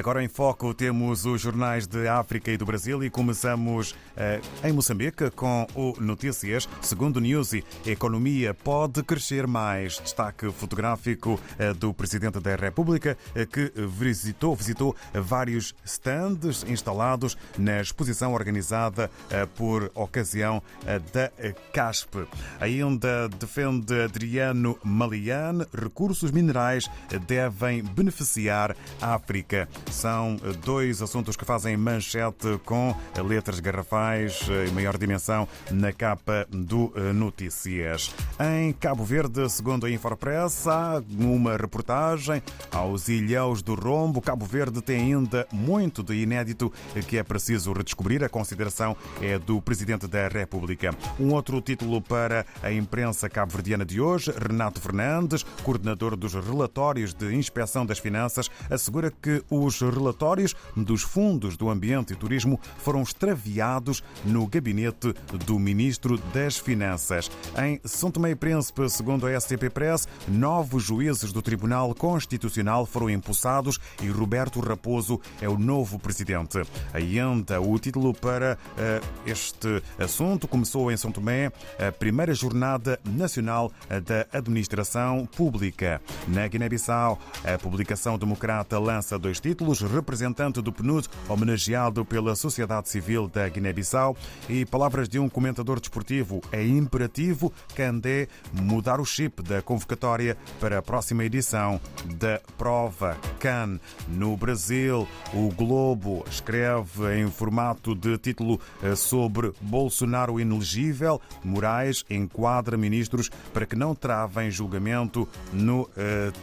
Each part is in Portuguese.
Agora em foco temos os jornais de África e do Brasil e começamos eh, em Moçambique com o Notícias. Segundo Newsy, a economia pode crescer mais. Destaque fotográfico eh, do Presidente da República eh, que visitou, visitou vários stands instalados na exposição organizada eh, por ocasião eh, da CASP. Ainda defende Adriano Malian, recursos minerais devem beneficiar a África. São dois assuntos que fazem manchete com letras garrafais e maior dimensão na capa do Notícias. Em Cabo Verde, segundo a Infopress, há uma reportagem aos Ilhéus do Rombo. Cabo Verde tem ainda muito de inédito que é preciso redescobrir. A consideração é do Presidente da República. Um outro título para a imprensa cabo-verdiana de hoje, Renato Fernandes, coordenador dos relatórios de inspeção das finanças, assegura que os relatórios dos fundos do ambiente e turismo foram extraviados no gabinete do Ministro das Finanças. Em São Tomé e Príncipe, segundo a SCP Press, novos juízes do Tribunal Constitucional foram impulsados e Roberto Raposo é o novo presidente. Ainda o título para uh, este assunto começou em São Tomé a primeira jornada nacional da administração pública. Na Guiné-Bissau, a publicação democrata lança dois títulos: representante do PNUD, homenageado pela sociedade civil da Guiné-Bissau, e palavras de um comentador desportivo: é imperativo Candé mudar o chip da convocatória para a próxima edição da prova CAN. No Brasil, o Globo escreve em formato de título eh, sobre Bolsonaro inelegível. Moraes enquadra ministros para que não travem julgamento no uh,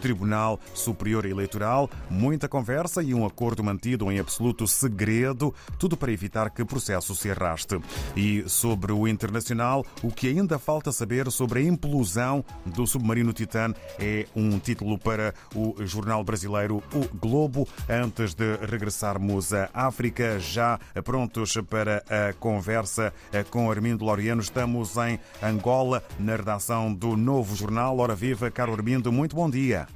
Tribunal Superior Eleitoral. Muita conversa e um acordo mantido em absoluto segredo, tudo para evitar que o processo se arraste. E sobre o internacional, o que ainda falta saber sobre a implosão do submarino Titan é um título para o jornal brasileiro O Globo. Antes de regressarmos à África, já prontos para a conversa com Armindo Laureano, estamos em Angola, na redação do Novo Jornal. Hora Viva, Caro Armindo, muito bom dia.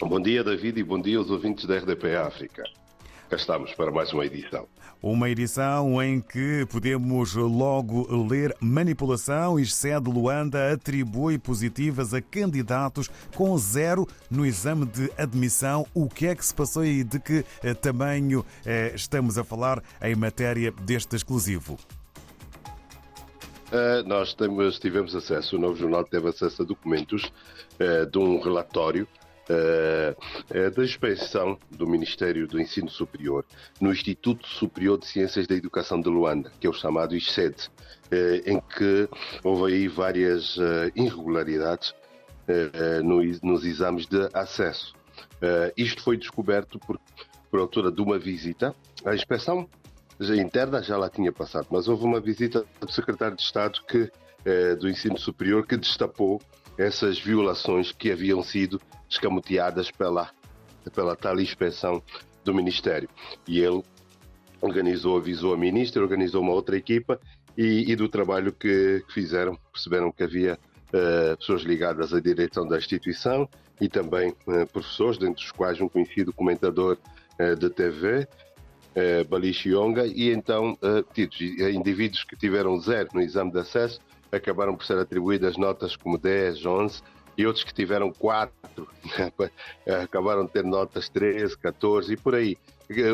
Bom dia, David, e bom dia aos ouvintes da RDP África. Cá estamos para mais uma edição. Uma edição em que podemos logo ler manipulação e sede Luanda atribui positivas a candidatos com zero no exame de admissão. O que é que se passou e de que eh, tamanho eh, estamos a falar em matéria deste exclusivo? Uh, nós temos, tivemos acesso, o Novo Jornal teve acesso a documentos uh, de um relatório da inspeção do Ministério do Ensino Superior no Instituto Superior de Ciências da Educação de Luanda, que é o chamado ISED, em que houve aí várias irregularidades nos exames de acesso. isto foi descoberto por, por altura de uma visita à inspeção interna já lá tinha passado, mas houve uma visita do secretário de Estado que, eh, do Ensino Superior que destapou essas violações que haviam sido escamoteadas pela, pela tal inspeção do Ministério. E ele organizou, avisou a ministra, organizou uma outra equipa e, e do trabalho que, que, fizeram, perceberam que havia eh, pessoas ligadas à direção da instituição e também eh, professores, dentre os quais um conhecido comentador eh, de TV, uh, Balixionga, e então uh, tidos, indivíduos que tiveram zero no exame de acesso acabaram por ser atribuídas notas como 10, 11, e outros que tiveram 4 acabaram de ter notas 13, 14 e por aí.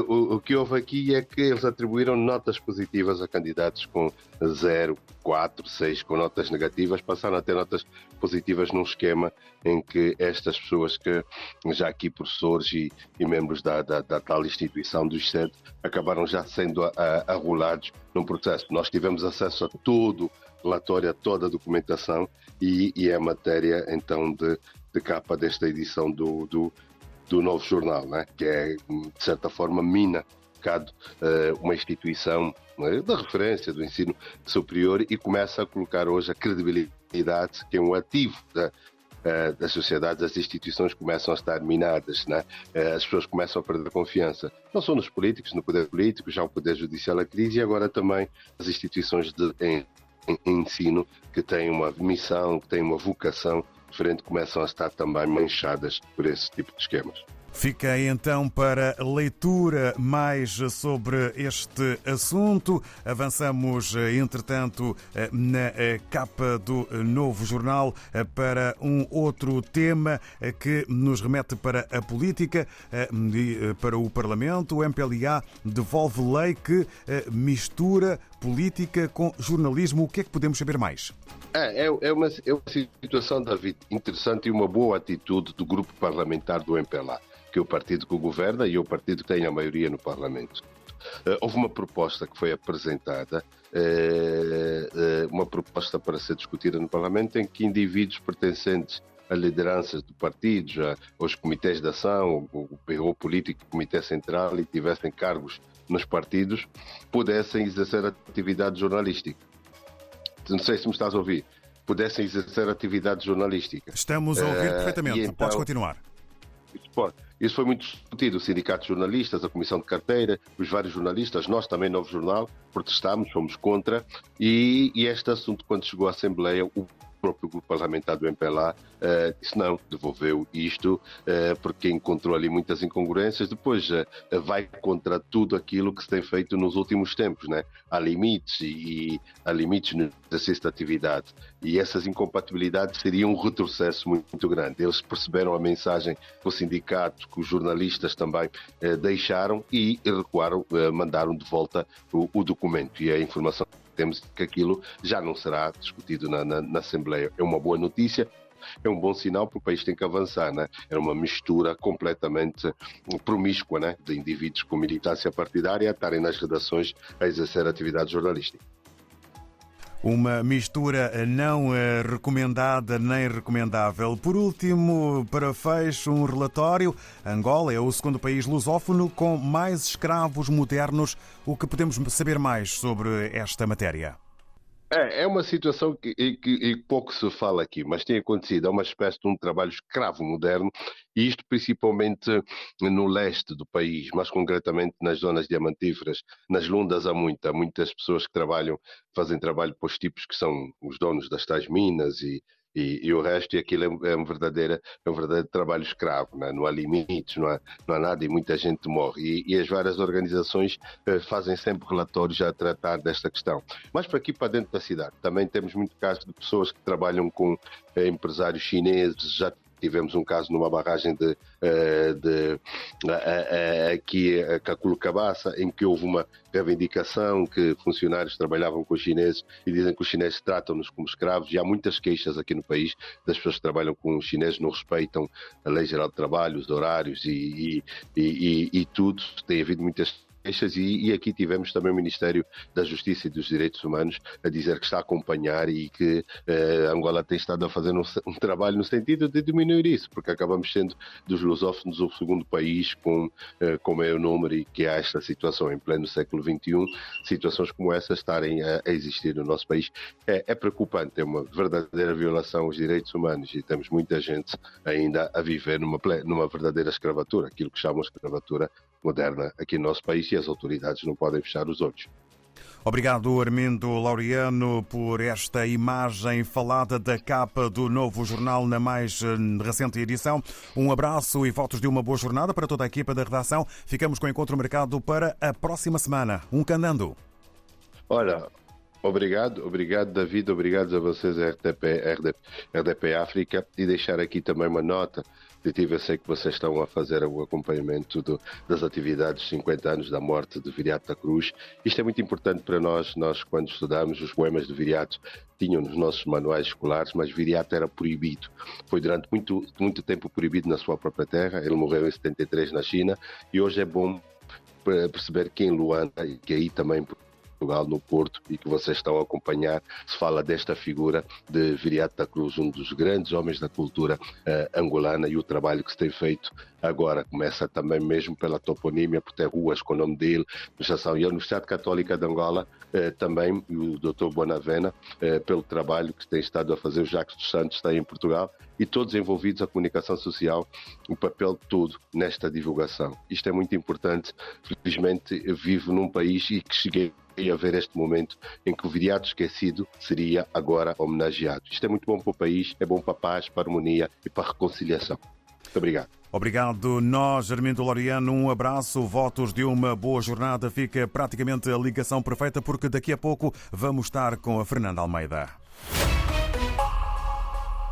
O, o, que houve aqui é que eles atribuíram notas positivas a candidatos com 0, 4, 6, com notas negativas, passaram a ter notas positivas num esquema em que estas pessoas que, já aqui professores e, e membros da, da, da, tal instituição do ICED, acabaram já sendo arrolados num processo. Nós tivemos acesso a tudo, relatório, a toda a documentação e, e é matéria então de, de capa desta edição do, do do novo jornal, né? que é, de certa forma, mina bocado uh, uma instituição né, da referência do ensino superior e começa a colocar hoje a credibilidade, que é um ativo da, uh, das sociedades, as instituições começam a estar minadas, né? Uh, as pessoas começam a perder confiança, não só nos políticos, no poder político, já o poder judicial a crise e agora também as instituições de em ensino que têm uma missão, que têm uma vocação diferente começam a estar também manchadas por esse tipo de esquemas. Fica então para leitura mais sobre este assunto. Avançamos, entretanto, na capa do novo jornal para um outro tema que nos remete para a política e para o Parlamento. O MPLA devolve lei que mistura política com jornalismo. O que é que podemos saber mais? É, é, é, uma, é uma situação, David, interessante e uma boa atitude do grupo parlamentar do MPLA que é o partido que governa e é o partido que tem a maioria no Parlamento. Uh, houve uma proposta que foi apresentada, uh, uma proposta para ser discutida no Parlamento, em que indivíduos pertencentes a lideranças de partidos, aos comitês de ação, o, o PO político, o Comitê Central e tivessem cargos nos partidos, pudessem exercer atividade jornalística. Não sei se me estás a ouvir. Pudessem exercer atividade jornalística. Estamos a ouvir perfeitamente. Então, Podes continuar. Isso foi muito discutido. O Sindicato de Jornalistas, a Comissão de Carteira, os vários jornalistas, nós também, Novo Jornal, protestámos, fomos contra. E, e este assunto, quando chegou à Assembleia, o próprio grupo parlamentar do MPLA uh, disse não, devolveu isto uh, porque encontrou ali muitas incongruências. Depois uh, vai contra tudo aquilo que se tem feito nos últimos tempos. Né? Há limites e, há limites no exercício da atividade e essas incompatibilidades seriam um retrocesso muito, muito grande. Eles perceberam a mensagem que o sindicato, que os jornalistas também deixaram e recuaram, mandaram de volta o, o documento e a informação temos que aquilo já não será discutido na, na, na Assembleia. É uma boa notícia, é um bom sinal porque o país tem que avançar. Né? É uma mistura completamente promíscua né? de indivíduos com militância partidária estarem nas redações a exercer atividade jornalística. Uma mistura não eh, recomendada nem recomendável. Por último, para fecho, um relatório. Angola é o segundo país lusófono com mais escravos modernos. O que podemos saber mais sobre esta matéria? É, é uma situação que, que, pouco se fala aqui, mas tem acontecido. É uma espécie de um trabalho escravo moderno, e isto principalmente no leste do país, mais concretamente nas zonas diamantíferas. Nas lundas há muita, muitas pessoas que trabalham, fazem trabalho para os tipos que são os donos das tais minas e, e, e, o resto, e aquilo é, é, um, verdadeiro, é um verdadeiro trabalho escravo, não, é? não há limites, não há, não há, nada e muita gente morre. E, e as várias organizações eh, fazem sempre relatórios a tratar desta questão. Mas para aqui, para dentro da cidade, também temos muito casos de pessoas que trabalham com eh, empresários chineses, já tivemos um caso numa barragem de, eh, de, aqui a Caculcabaça, em que houve uma reivindicação que funcionários trabalhavam com os chineses e dizem que os chineses tratam-nos como escravos e há muitas queixas aqui no país das pessoas que trabalham com os chineses não respeitam a lei geral de trabalho, os horários e, e, e, e tudo. Tem havido muitas queixas e, e, aqui tivemos também o Ministério da Justiça e dos Direitos Humanos a dizer que está a acompanhar e que eh, Angola tem estado a fazer um, um, trabalho no sentido de diminuir isso, porque acabamos sendo dos lusófonos o segundo país com, eh, com maior número e que há esta situação em pleno século XXI, situações como essa estarem a, a existir no nosso país. É, é, preocupante, é uma verdadeira violação aos direitos humanos e temos muita gente ainda a viver numa, numa verdadeira escravatura, aquilo que chamam escravatura moderna aqui no nosso país e as autoridades não podem fechar os olhos. Obrigado, Armindo Laureano, por esta imagem falada da capa do novo jornal na mais eh, recente edição. Um abraço e votos de uma boa jornada para toda a equipa da redação. Ficamos com o encontro marcado para a próxima semana. Um candando. Olha, Obrigado, obrigado David, obrigado a vocês, RDP, RDP, RDP África, e deixar aqui também uma nota eu sei que vocês estão a fazer o acompanhamento do, das atividades 50 anos da morte de Viriato da Cruz. Isto é muito importante para nós. Nós, quando estudamos, os poemas de Viriato tinham nos nossos manuais escolares, mas Viriato era proibido. Foi durante muito, muito tempo proibido na sua própria terra. Ele morreu em 73 na China e hoje é bom perceber que em Luanda, e que aí também Portugal, no Porto, e que vocês estão a acompanhar, se fala desta figura de Viriato da Cruz, um dos grandes homens da cultura uh, angolana e o trabalho que se tem feito agora. Começa também mesmo pela toponímia, por ter ruas com o nome dele, e a Universidade Católica de Angola uh, também, e o Dr. Bonavena, uh, pelo trabalho que tem estado a fazer o Jacques dos Santos, está em Portugal, e todos envolvidos, a comunicação social, o papel de tudo nesta divulgação. Isto é muito importante. Felizmente, vivo num país e que cheguei e haver este momento em que o viriato esquecido seria agora homenageado. Isto é muito bom para o país, é bom para a paz, para a harmonia e para a reconciliação. Muito obrigado. Obrigado, nós, Germindo Loriano. Um abraço, votos de uma boa jornada. Fica praticamente a ligação perfeita, porque daqui a pouco vamos estar com a Fernanda Almeida.